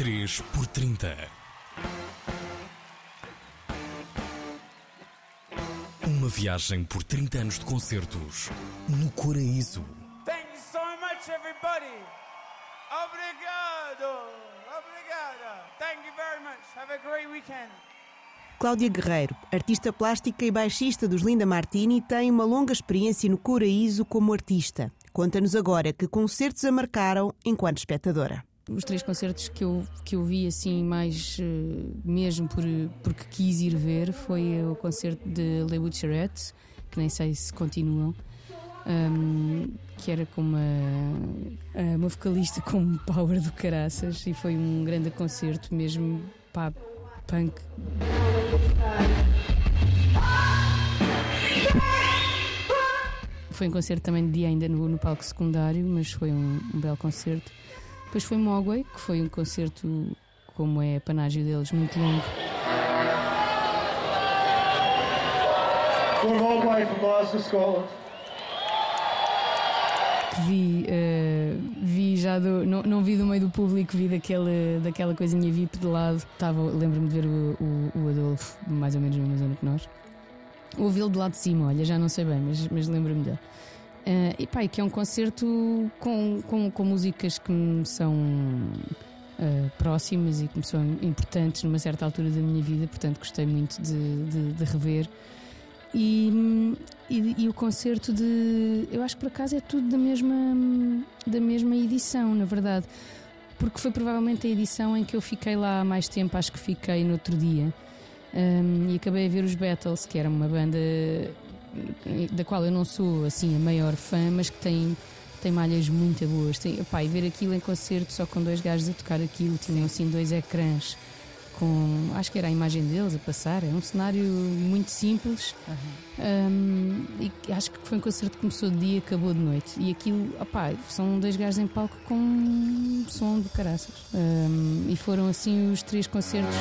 3 por 30 Uma viagem por 30 anos de concertos no Coraíso. Thank you so much, everybody. Obrigado. Obrigada. Thank you very much. Have a great weekend. Cláudia Guerreiro, artista plástica e baixista dos Linda Martini, tem uma longa experiência no Coraíso como artista. Conta-nos agora que concertos a marcaram enquanto espectadora. Os três concertos que eu, que eu vi assim mais uh, mesmo por, porque quis ir ver foi o concerto de Le Butcherette, que nem sei se continuam, um, que era com uma, uma vocalista com power do caraças e foi um grande concerto mesmo pá, punk. Foi um concerto também de dia ainda no, no palco secundário, mas foi um, um belo concerto. Depois foi Mogwai, que foi um concerto, como é a panágio deles, muito longo. For Mogwai from Glasgow, Scotland. Vi, uh, vi já do, não, não vi do meio do público, vi daquele, daquela coisinha VIP de lado. Lembro-me de ver o, o, o, Adolfo, mais ou menos na mesma zona que nós. Ouvi-lo do lado de cima, olha, já não sei bem, mas, mas lembro-me dele. Uh, e pá, que é um concerto com, com, com músicas que me são uh, próximas e que me são importantes numa certa altura da minha vida, portanto gostei muito de, de, de rever. E, e, e, o concerto de. Eu acho que por acaso é tudo da mesma, da mesma edição, na verdade. Porque foi provavelmente a edição em que eu fiquei lá mais tempo, acho que fiquei no outro dia. Um, e acabei a ver os Battles, que era uma banda da qual eu não sou assim a maior fã, mas que tem, tem malhas muito boas. Tem, e ver aquilo em concerto só com dois gajos a tocar aquilo, tinham assim dois ecrãs com acho que era a imagem deles a passar, é um cenário muito simples uhum. um, e acho que foi um concerto que começou de dia e acabou de noite e aquilo, opá, são dois gajos em palco com som de caraças um, e foram assim os três concertos